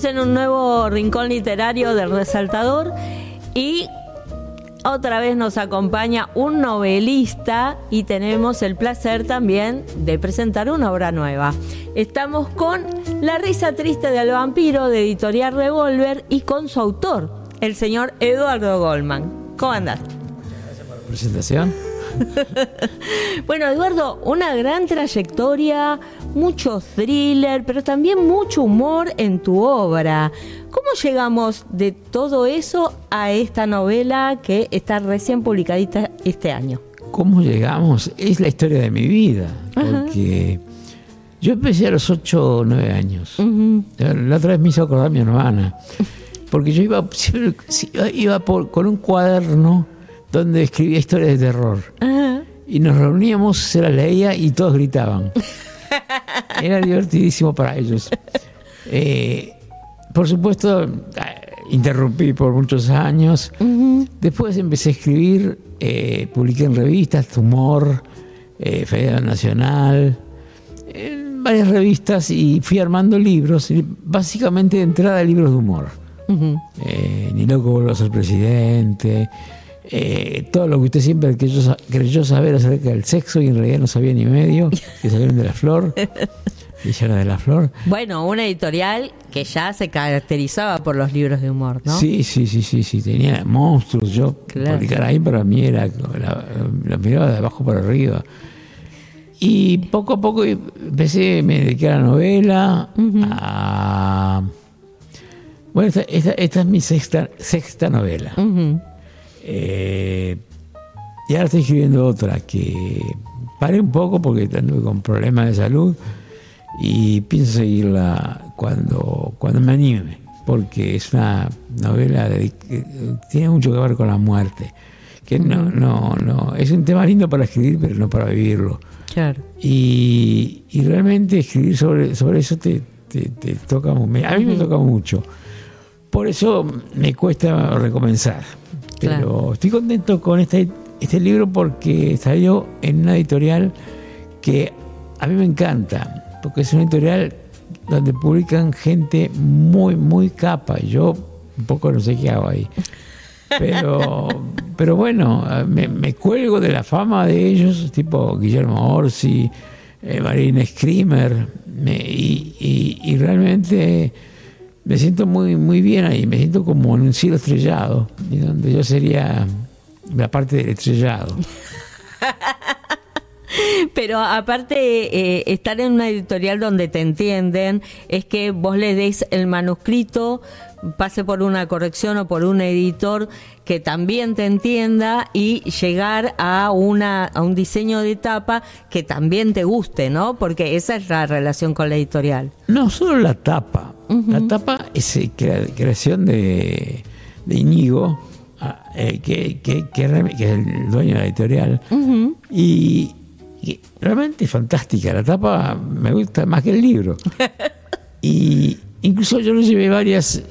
Estamos en un nuevo rincón literario del Resaltador y otra vez nos acompaña un novelista y tenemos el placer también de presentar una obra nueva. Estamos con La risa triste del vampiro de Editorial Revolver y con su autor, el señor Eduardo Goldman. ¿Cómo andás? Gracias por la presentación. bueno, Eduardo, una gran trayectoria, mucho thriller, pero también mucho humor en tu obra. ¿Cómo llegamos de todo eso a esta novela que está recién publicadita este año? ¿Cómo llegamos? Es la historia de mi vida, porque yo empecé a los 8 o 9 años. La otra vez me hizo acordar mi hermana, porque yo iba, iba por, con un cuaderno donde escribía historias de terror. Y nos reuníamos, se las leía y todos gritaban. Era divertidísimo para ellos. Eh, por supuesto, eh, interrumpí por muchos años. Después empecé a escribir, eh, publiqué en revistas, Tumor, eh, Federal Nacional, en varias revistas y fui armando libros, básicamente de entrada libros de humor. Ni loco vuelvo a ser presidente, eh, todo lo que usted siempre creyó, creyó, saber acerca del sexo y en realidad no sabía ni medio, que salieron de la flor. De la flor. Bueno, una editorial que ya se caracterizaba por los libros de humor, ¿no? Sí, sí, sí, sí, sí. Tenía monstruos. Yo, publicar ahí para mí era, la, miraba de abajo para arriba. Y poco a poco empecé, me dediqué a la novela, a... Bueno, esta, esta, es mi sexta, sexta novela. Eh, y ahora estoy escribiendo otra que paré un poco porque anduve con problemas de salud y pienso seguirla cuando, cuando me anime, porque es una novela que tiene mucho que ver con la muerte. Que no, no, no, es un tema lindo para escribir, pero no para vivirlo. Claro. Y, realmente escribir sobre, sobre eso te, te, toca, a mí me toca mucho. Por eso me cuesta recomenzar. Pero estoy contento con este, este libro porque salió en una editorial que a mí me encanta, porque es una editorial donde publican gente muy, muy capa. Yo un poco no sé qué hago ahí. Pero, pero bueno, me, cuelgo de la fama de ellos, tipo Guillermo Orsi, eh, Marina Screamer, y, y realmente me siento muy, muy bien ahí, me siento como en un cielo estrellado, y donde yo sería la parte del estrellado. Pero aparte, eh, estar en una editorial donde te entienden es que vos le des el manuscrito, pase por una corrección o por un editor que también te entienda y llegar a, una, a un diseño de tapa que también te guste, ¿no? Porque esa es la relación con la editorial. No solo la tapa, la tapa es eh, creación de, de Íñigo, ah, eh, que, que, que, es el dueño de la editorial, y realmente es fantástica. La tapa me gusta más que el libro. y incluso yo lo llevé varias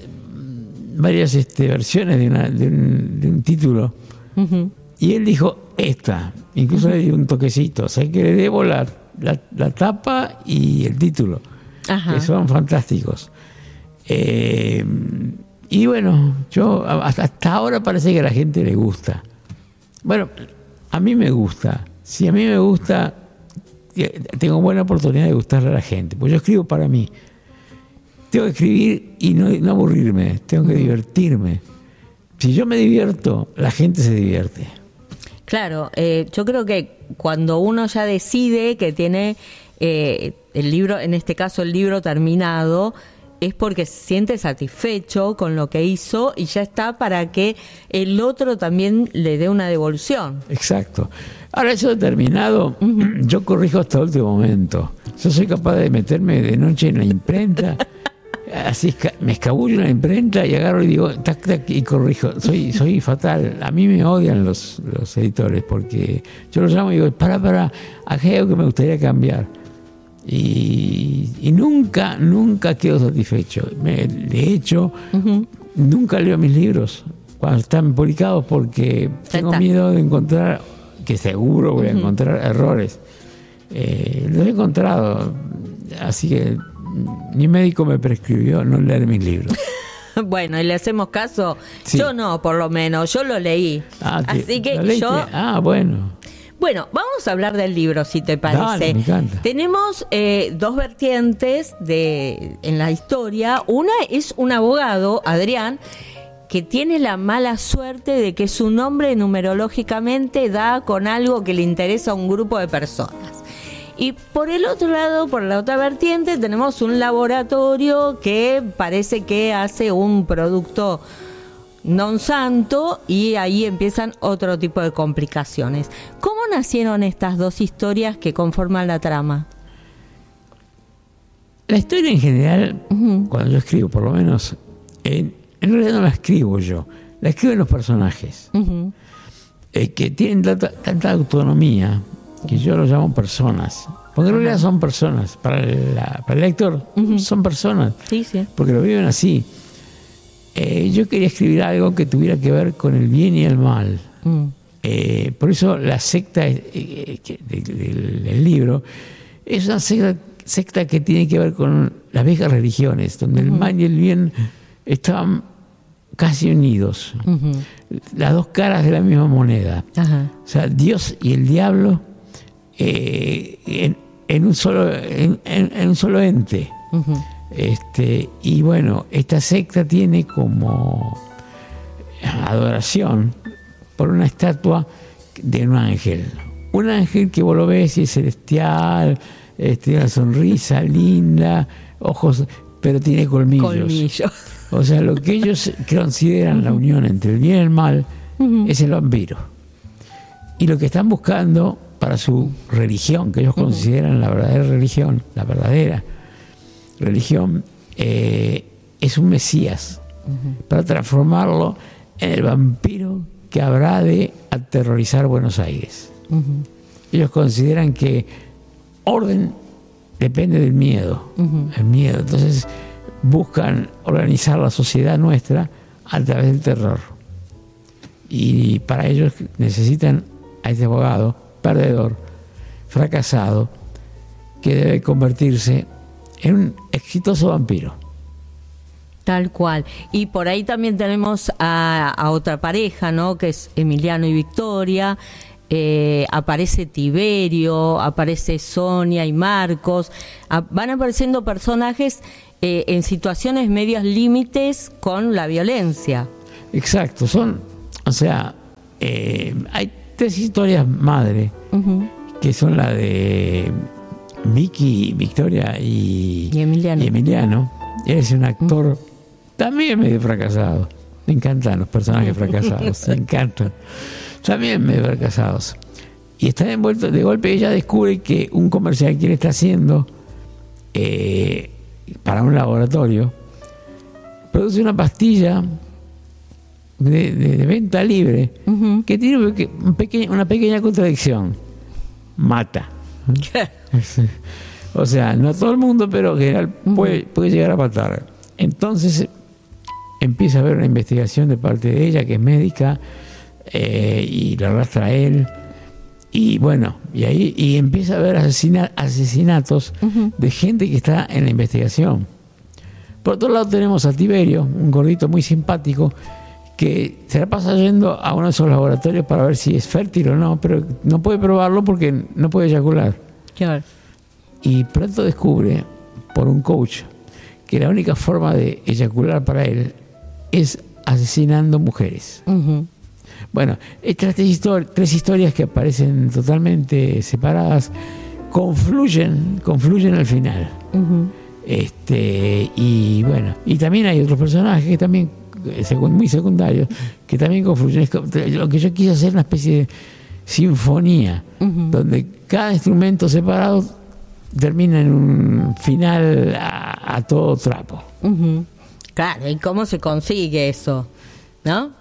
varias este, versiones de, una, de, un, título. Y él dijo, esta. Incluso le dio un toquecito. O sea, que le debo la, la, tapa y el título. Que son fantásticos. Eh, y bueno, yo hasta ahora parece que a la gente le gusta. Bueno, a mí me gusta. Si a mí me gusta, tengo buena oportunidad de gustarle a la gente. Pues yo escribo para mí. Tengo que escribir y no, aburrirme, tengo que divertirme. Si yo me divierto, la gente se divierte. Claro, eh, yo creo que cuando uno ya decide que tiene eh, el libro, en este caso el libro terminado, es porque se siente satisfecho con lo que hizo y ya está para que el otro también le dé una devolución. Exacto. Ahora eso terminado, yo corrijo hasta el último momento. Yo soy capaz de meterme de noche en la imprenta, así me escabullo en la imprenta y agarro y digo, tac, tac, y corrijo. Soy, soy fatal. A mí me odian los, los editores porque yo los llamo y digo, para, para, aquí algo que me gustaría cambiar y, nunca, nunca quedo satisfecho. de hecho, nunca leo mis libros cuando están publicados porque tengo miedo de encontrar, que seguro voy a encontrar errores. Eh, los he encontrado, así que mi médico me prescribió no leer mis libros. bueno, y le hacemos caso. Yo no, por lo menos, yo lo leí. Ah, Así que yo... Ah, bueno. Bueno, vamos a hablar del libro, si te parece. me encanta. Tenemos eh, dos vertientes de, en la historia. Una es un abogado, Adrián, que tiene la mala suerte de que su nombre numerológicamente da con algo que le interesa a un grupo de personas. Y por el otro lado, por la otra vertiente, tenemos un laboratorio que parece que hace un producto non santo y ahí empiezan otro tipo de complicaciones. ¿Cómo nacieron estas dos historias que conforman la trama? La historia en general, cuando yo escribo, por lo menos, en, realidad no la escribo yo, la escriben los personajes, eh, que tienen tanta, autonomía que yo los llamo personas. Porque en realidad son personas. Para, el lector son personas. Sí, sí. Porque lo viven así. Eh, yo quería escribir algo que tuviera que ver con el bien y el mal. Mm. Eh, por eso la secta eh, del, libro es una secta, que tiene que ver con las viejas religiones, donde el mal y el bien estaban casi unidos, las dos caras de la misma moneda. O sea, Dios y el diablo en, un solo, en, un solo ente. Este, y bueno, esta secta tiene como adoración por una estatua de un ángel. Un ángel que vos lo ves y es celestial, tiene este, una sonrisa linda, ojos, pero tiene colmillos. O sea, lo que ellos consideran la unión entre el bien y el mal es el vampiro. Y lo que están buscando para su religión, que ellos consideran la verdadera religión, la verdadera, religión, eh, es un Mesías para transformarlo en el vampiro que habrá de aterrorizar Buenos Aires. Ellos consideran que orden depende del miedo, el miedo. Entonces buscan organizar la sociedad nuestra a través del terror. Y para ellos necesitan a este abogado perdedor, fracasado, que debe convertirse es un exitoso vampiro. Tal cual. Y por ahí también tenemos a, otra pareja, ¿no? Que es Emiliano y Victoria. Eh, aparece Tiberio, aparece Sonia y Marcos. van apareciendo personajes eh, en situaciones medias límites con la violencia. Exacto. Son, o sea, eh, hay tres historias madre, que son la de Vicky, Victoria y, Emiliano. Emiliano. es un actor también medio fracasado. Me encantan los personajes fracasados, me encantan. También medio fracasados. Y está envuelto, de golpe ella descubre que un comercial que él está haciendo eh, para un laboratorio produce una pastilla de, venta libre que tiene una pequeña contradicción. Mata. o sea, no todo el mundo, pero general puede, puede llegar a matar. Entonces empieza a haber una investigación de parte de ella, que es médica, eh, y la arrastra a él. Y bueno, y ahí y empieza a haber asesinatos de gente que está en la investigación. Por otro lado tenemos a Tiberio, un gordito muy simpático, que se la pasa yendo a uno de esos laboratorios para ver si es fértil o no, pero no puede probarlo porque no puede eyacular. Y pronto descubre, por un coach, que la única forma de eyacular para él es asesinando mujeres. Bueno, estas tres, historias que aparecen totalmente separadas confluyen, confluyen al final. Este, y bueno, y también hay otros personajes que también muy secundarios, que también confluyen. Lo que yo quise hacer una especie de sinfonía, donde cada instrumento separado termina en un final a, todo trapo. Claro, ¿y cómo se consigue eso? ¿No?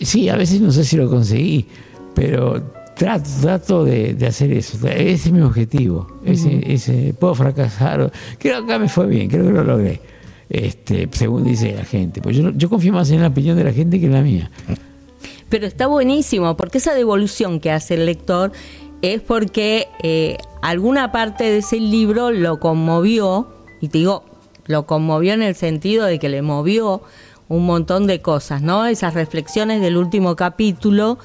Sí, a veces no sé si lo conseguí, pero trato, trato de, hacer eso. Ese es mi objetivo. ese, puedo fracasar. Creo que acá me fue bien, creo que lo logré este, según dice la gente. Pues yo, confío más en la opinión de la gente que en la mía. Pero está buenísimo, porque esa devolución que hace el lector es porque eh, alguna parte de ese libro lo conmovió, y te digo, lo conmovió en el sentido de que le movió un montón de cosas, ¿no? Esas reflexiones del último capítulo,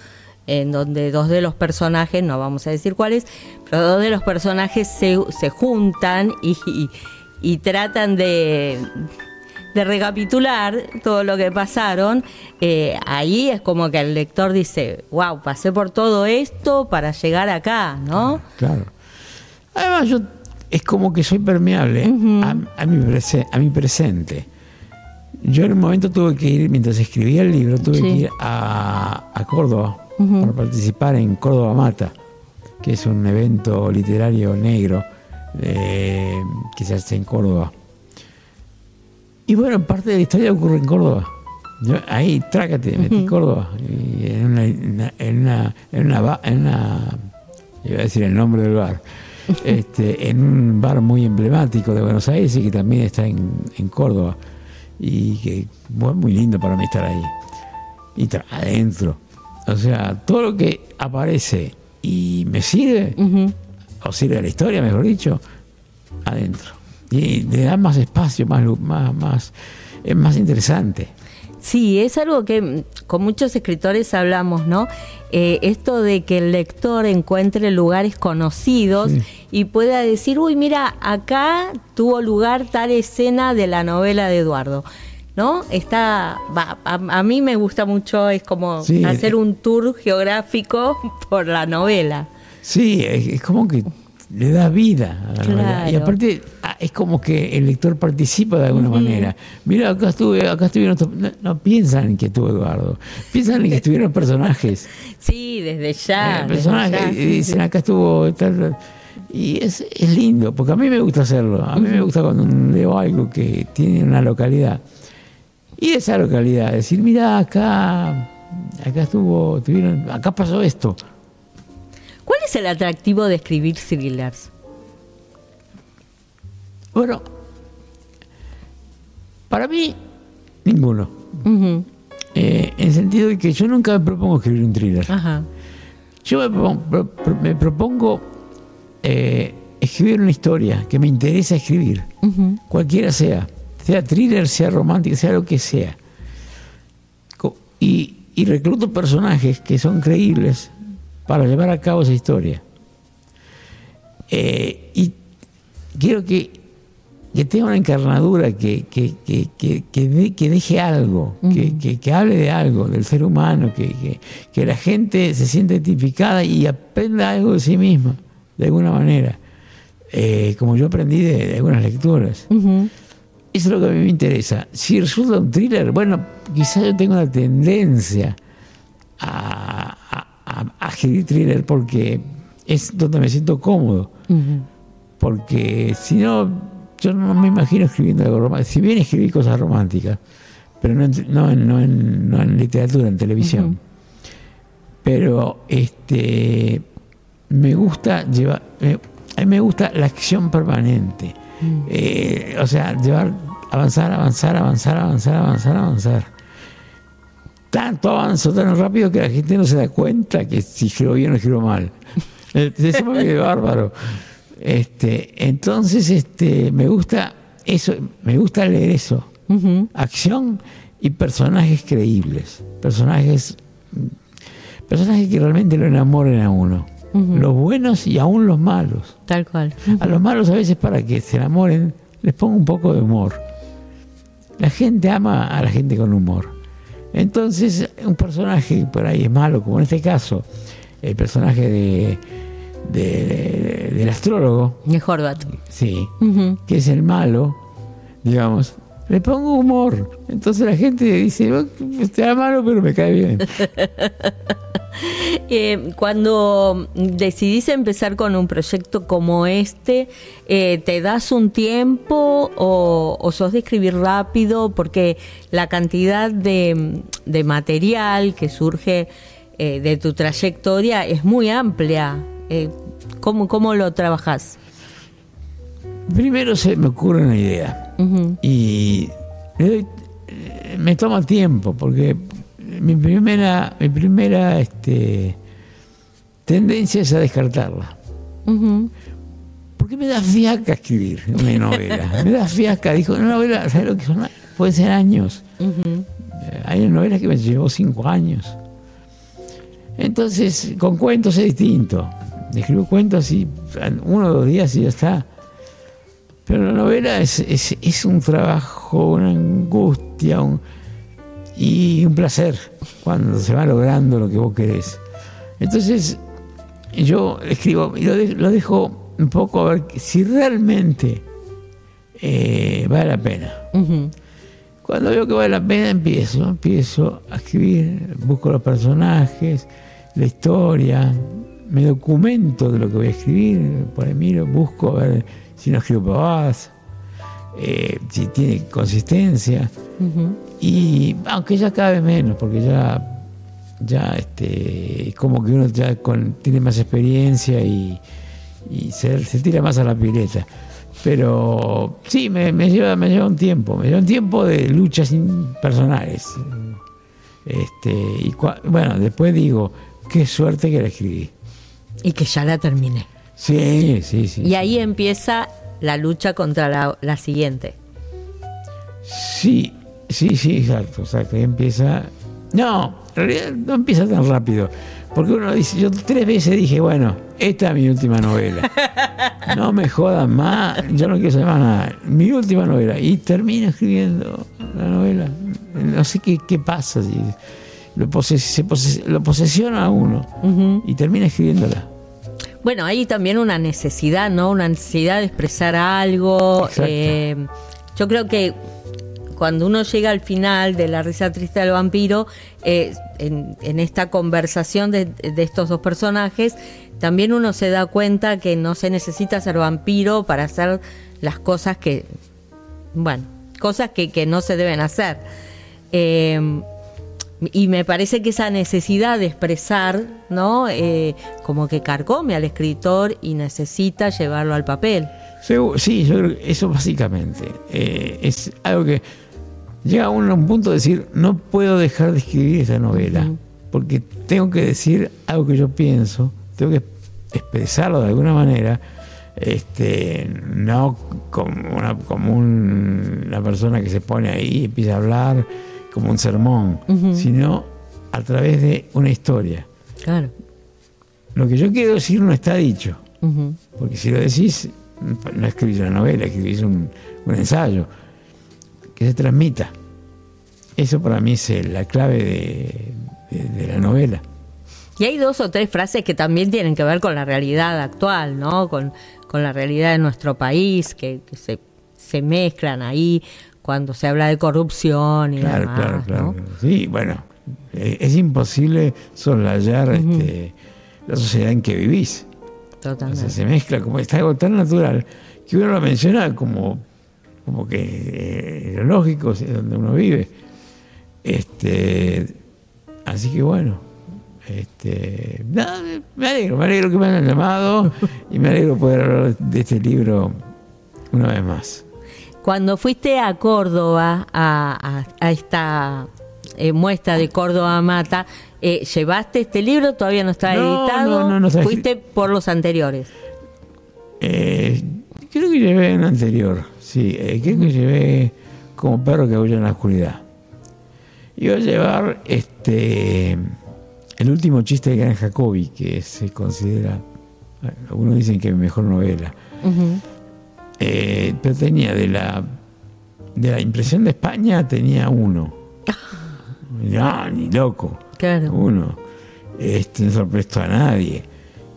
en donde dos de los personajes, no vamos a decir cuáles, pero dos de los personajes se, se juntan y, tratan de, de recapitular todo lo que pasaron, eh, ahí es como que el lector dice, wow, pasé por todo esto para llegar acá, ¿no? Claro. Además, yo es como que soy permeable a, mi a mi presente. Yo en un momento tuve que ir, mientras escribía el libro, tuve que ir a, Córdoba para participar en Córdoba Mata, que es un evento literario negro eh, que se hace en Córdoba. Y bueno, parte de la historia ocurre en Córdoba. Yo, ahí, trácate, metí Córdoba. en una, en una, en una, en una, iba a decir el nombre del bar, este, en un bar muy emblemático de Buenos Aires y que también está en, en Córdoba y que fue muy lindo para mí estar ahí. Y adentro. O sea, todo lo que aparece y me sirve, o sirve a la historia, mejor dicho, adentro. Y le da más espacio, más, más, más, es más interesante. Sí, es algo que con muchos escritores hablamos, ¿no? Eh, esto de que el lector encuentre lugares conocidos y pueda decir, uy, mira, acá tuvo lugar tal escena de la novela de Eduardo. ¿No? Está, a, mí me gusta mucho, es como hacer eh, un tour geográfico por la novela. Sí, es como que le da vida a la novela. Y aparte ah, es como que el lector participa de alguna manera. Mira, acá estuve, acá estuvieron, no, piensan en que estuvo Eduardo, piensan en que estuvieron personajes. Sí, desde ya. Eh, personajes, dicen, acá estuvo Y es, es lindo, porque a mí me gusta hacerlo. A mí me gusta cuando leo algo que tiene una localidad. Y esa localidad, decir, mira, acá, acá estuvo, tuvieron, acá pasó esto ¿Cuál es el atractivo de escribir thrillers? Bueno, para mí, ninguno. Eh, en el sentido de que yo nunca me propongo escribir un thriller. Yo me propongo, eh, escribir una historia que me interesa escribir, cualquiera sea, sea thriller, sea romántica, sea lo que sea. Y, y recluto personajes que son creíbles, para llevar a cabo esa historia. Eh, y quiero que, que, tenga una encarnadura, que, que, que deje algo, que, hable de algo, del ser humano, que, la gente se sienta identificada y aprenda algo de sí misma, de alguna manera, eh, como yo aprendí de, algunas lecturas. Eso es lo que a mí me interesa. Si resulta un thriller, bueno, quizás yo tengo una tendencia a, a, escribir thriller porque es donde me siento cómodo. Porque si no, yo no me imagino escribiendo algo romántico. Si bien escribí cosas románticas, pero no en, no no en, literatura, en televisión. Pero este me gusta llevar, a mí me gusta la acción permanente. Eh, o sea, llevar, avanzar, avanzar, avanzar, avanzar, avanzar, avanzar tanto avanzo tan rápido que la gente no se da cuenta que si escribo bien o escribo mal. Eso me bárbaro. Este, entonces, este, me gusta eso, me gusta leer eso. Acción y personajes creíbles. Personajes, personajes que realmente lo enamoren a uno. Los buenos y aún los malos. Tal cual. A los malos a veces para que se enamoren les pongo un poco de humor. La gente ama a la gente con humor. Entonces, un personaje por ahí es malo, como en este caso, el personaje de, del astrólogo. De Horvat. Sí, que es el malo, digamos. Le pongo humor. Entonces la gente dice, está malo, pero me cae bien. Eh, cuando decidís empezar con un proyecto como este, eh, ¿te das un tiempo o, sos de escribir rápido? Porque la cantidad de, material que surge eh, de tu trayectoria es muy amplia. ¿cómo, ¿Cómo lo trabajas? Primero se me ocurre una idea y me toma tiempo porque mi primera, mi primera este, tendencia es a descartarla. porque me da fiaca escribir una novela. me da fiaca. Dijo, una novela, ¿sabes lo que son? Puede ser años. Hay novelas que me llevó cinco años. Entonces, con cuentos es distinto. Escribo cuentos y uno o dos días y ya está. Pero la novela es, es, un trabajo, una angustia y un placer cuando se va logrando lo que vos querés. Entonces, yo escribo y lo, dejo un poco a ver si realmente eh, vale la pena. Cuando veo que vale la pena, empiezo, empiezo a escribir, busco los personajes, la historia, me documento de lo que voy a escribir, por ahí miro, busco a ver si no escribo pavadas, eh, si tiene consistencia. Y aunque ya cabe menos, porque ya ya este como que uno ya tiene más experiencia y, se, tira más a la pileta. Pero sí, me, lleva, me lleva un tiempo, me lleva un tiempo de luchas personales. Este, y bueno, después digo, qué suerte que la escribí. Y que ya la terminé. Sí, sí, sí. Y ahí empieza la lucha contra la, la siguiente. Sí, sí, sí, exacto. O sea, que empieza. No, en realidad no empieza tan rápido. Porque uno dice, yo tres veces dije, bueno, esta es mi última novela. No me jodan más, yo no quiero saber más nada. Mi última novela. Y termino escribiendo la novela. No sé qué, qué pasa. lo, lo posesiona a uno y termina escribiéndola. Bueno, hay también una necesidad, ¿no? Una necesidad de expresar algo. Eh, yo creo que cuando uno llega al final de La risa triste del vampiro, eh, en, esta conversación de, estos dos personajes, también uno se da cuenta que no se necesita ser vampiro para hacer las cosas que, bueno, cosas que, no se deben hacer. Eh, y me parece que esa necesidad de expresar, ¿no? Eh, como que carcome al escritor y necesita llevarlo al papel. Sí, eso básicamente. es algo que llega uno a un punto de decir, no puedo dejar de escribir esta novela, porque tengo que decir algo que yo pienso, tengo que expresarlo de alguna manera, este, no como una, como una persona que se pone ahí y empieza a hablar como un sermón, sino a través de una historia. Claro. Lo que yo quiero decir no está dicho, porque si lo decís, no escribís una novela, escribís un ensayo que se transmita. Eso para mí es la clave de, la novela. Y hay dos o tres frases que también tienen que ver con la realidad actual, ¿no? Con, la realidad de nuestro país, que, se, se, mezclan ahí cuando se habla de corrupción y claro, demás, Claro, claro, Sí, bueno, eh, es imposible soslayar este, la sociedad en que vivís. Totalmente. se mezcla como está algo tan natural que uno lo menciona como como que eh, lógico, es donde uno vive. Este, así que bueno, este, me alegro, me alegro que me hayan llamado y me alegro poder hablar de este libro una vez más. Cuando fuiste a Córdoba, a, esta eh, muestra de Córdoba Mata, eh, ¿llevaste este libro? ¿Todavía no está editado? No, no, ¿Fuiste por los anteriores? creo que llevé un anterior. Sí, eh, creo que llevé como perro que huye en la oscuridad. Iba a llevar este el último chiste de Gran Jacobi, que se considera, algunos dicen que es mi mejor novela. Eh, pero tenía de la de la impresión de España tenía uno. no, ni loco. Claro. Uno. Este, no se lo prestó a nadie.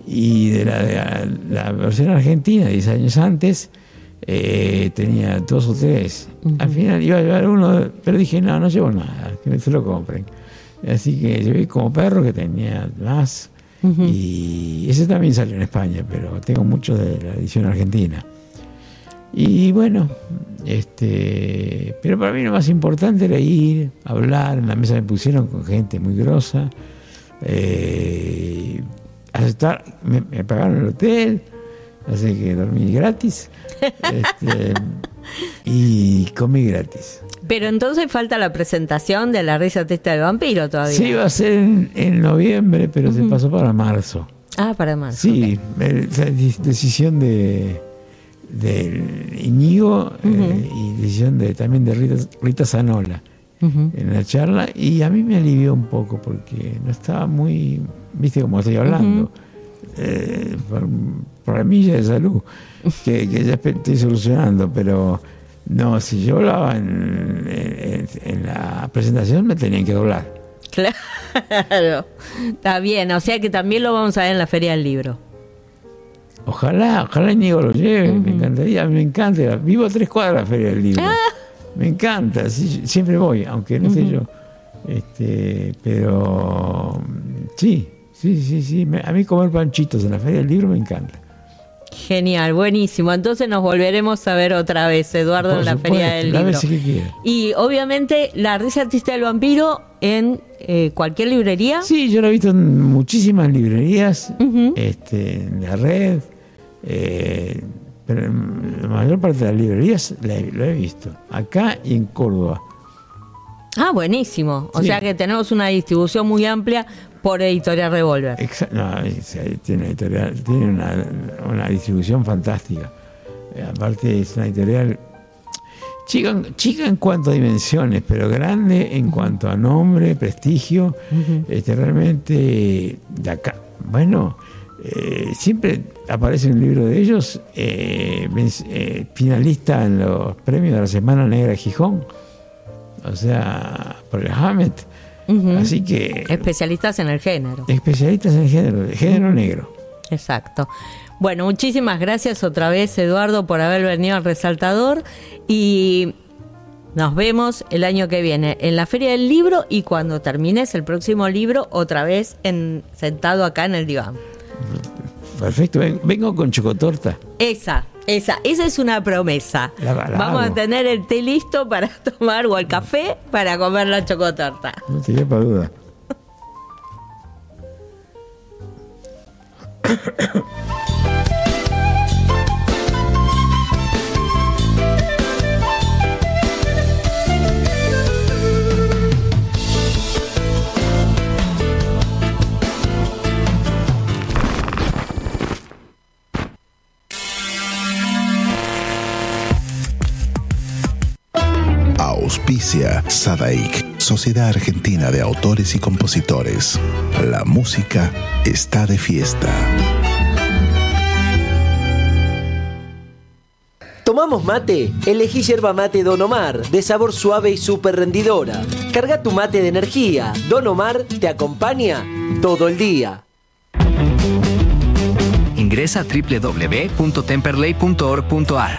Y de la, de la versión argentina, 10 años antes, eh, tenía dos o tres. Al final iba a llevar uno, pero dije, no, no llevo nada, que se lo compren. Así que llevé como perro que tenía más. Y ese también salió en España, pero tengo muchos de la edición argentina. Y bueno, este, pero para mí lo más importante era ir, hablar, en la mesa me pusieron con gente muy grosa, eh, aceptar, me, me pagaron el hotel, así que dormí gratis este, y comí gratis. Pero entonces falta la presentación de la risa testa del vampiro todavía. Sí, va a ser en, noviembre, pero se pasó para marzo. Ah, para marzo. Sí, decisión de, del Iñigo eh, y decisión de, también de Rita, Rita Zanola en la charla y a mí me alivió un poco porque no estaba muy, viste como estoy hablando, eh, por, problemilla de salud que, ya estoy solucionando, pero no, si yo hablaba en, en la presentación me tenían que doblar. Claro, está bien, o sea que también lo vamos a ver en la Feria del Libro. Ojalá, ojalá Íñigo lo lleve, me encantaría, me encanta. Vivo a tres cuadras de la Feria del Libro. Ah. Me encanta, siempre voy, aunque no sé yo. Este, pero sí, sí, sí, sí. a mí comer panchitos en la Feria del Libro me encanta. Genial, buenísimo. Entonces nos volveremos a ver otra vez, Eduardo, en la Feria del Libro. y obviamente la risa artista del vampiro en eh, cualquier librería. Sí, yo lo he visto en muchísimas librerías, este, en la red, eh, pero en la mayor parte de las librerías lo he visto, acá y en Córdoba. Ah, buenísimo. O sea que tenemos una distribución muy amplia por Editorial Revolver. no, tiene, editorial, tiene una, distribución fantástica. Eh, aparte es una editorial chica, chica en cuanto a dimensiones, pero grande en cuanto a nombre, prestigio. este, realmente de acá. Bueno, eh, siempre aparece en el libro de ellos, eh, finalista en los premios de la Semana Negra de Gijón. O sea, por el Hammett Así que... Especialistas en el género. Especialistas en el género, el género negro. Exacto. Bueno, muchísimas gracias otra vez, Eduardo, por haber venido al resaltador y nos vemos el año que viene en la Feria del Libro y cuando termines el próximo libro, otra vez en, sentado acá en el diván. Perfecto, vengo con chocotorta. Esa, esa, esa es una promesa. Vamos a tener el té listo para tomar o el café para comer la chocotorta. No te para duda. Auspicia Sadaik, Sociedad Argentina de Autores y Compositores. La música está de fiesta. ¿Tomamos mate? Elegí yerba mate Don Omar, de sabor suave y súper rendidora. Carga tu mate de energía. Don Omar te acompaña todo el día. Ingresa a www.temperley.org.ar.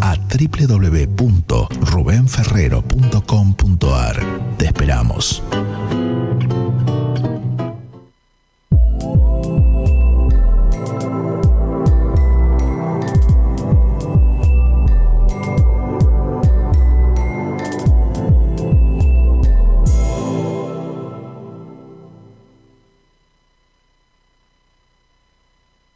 a www.rubenferrero.com.ar. Te esperamos.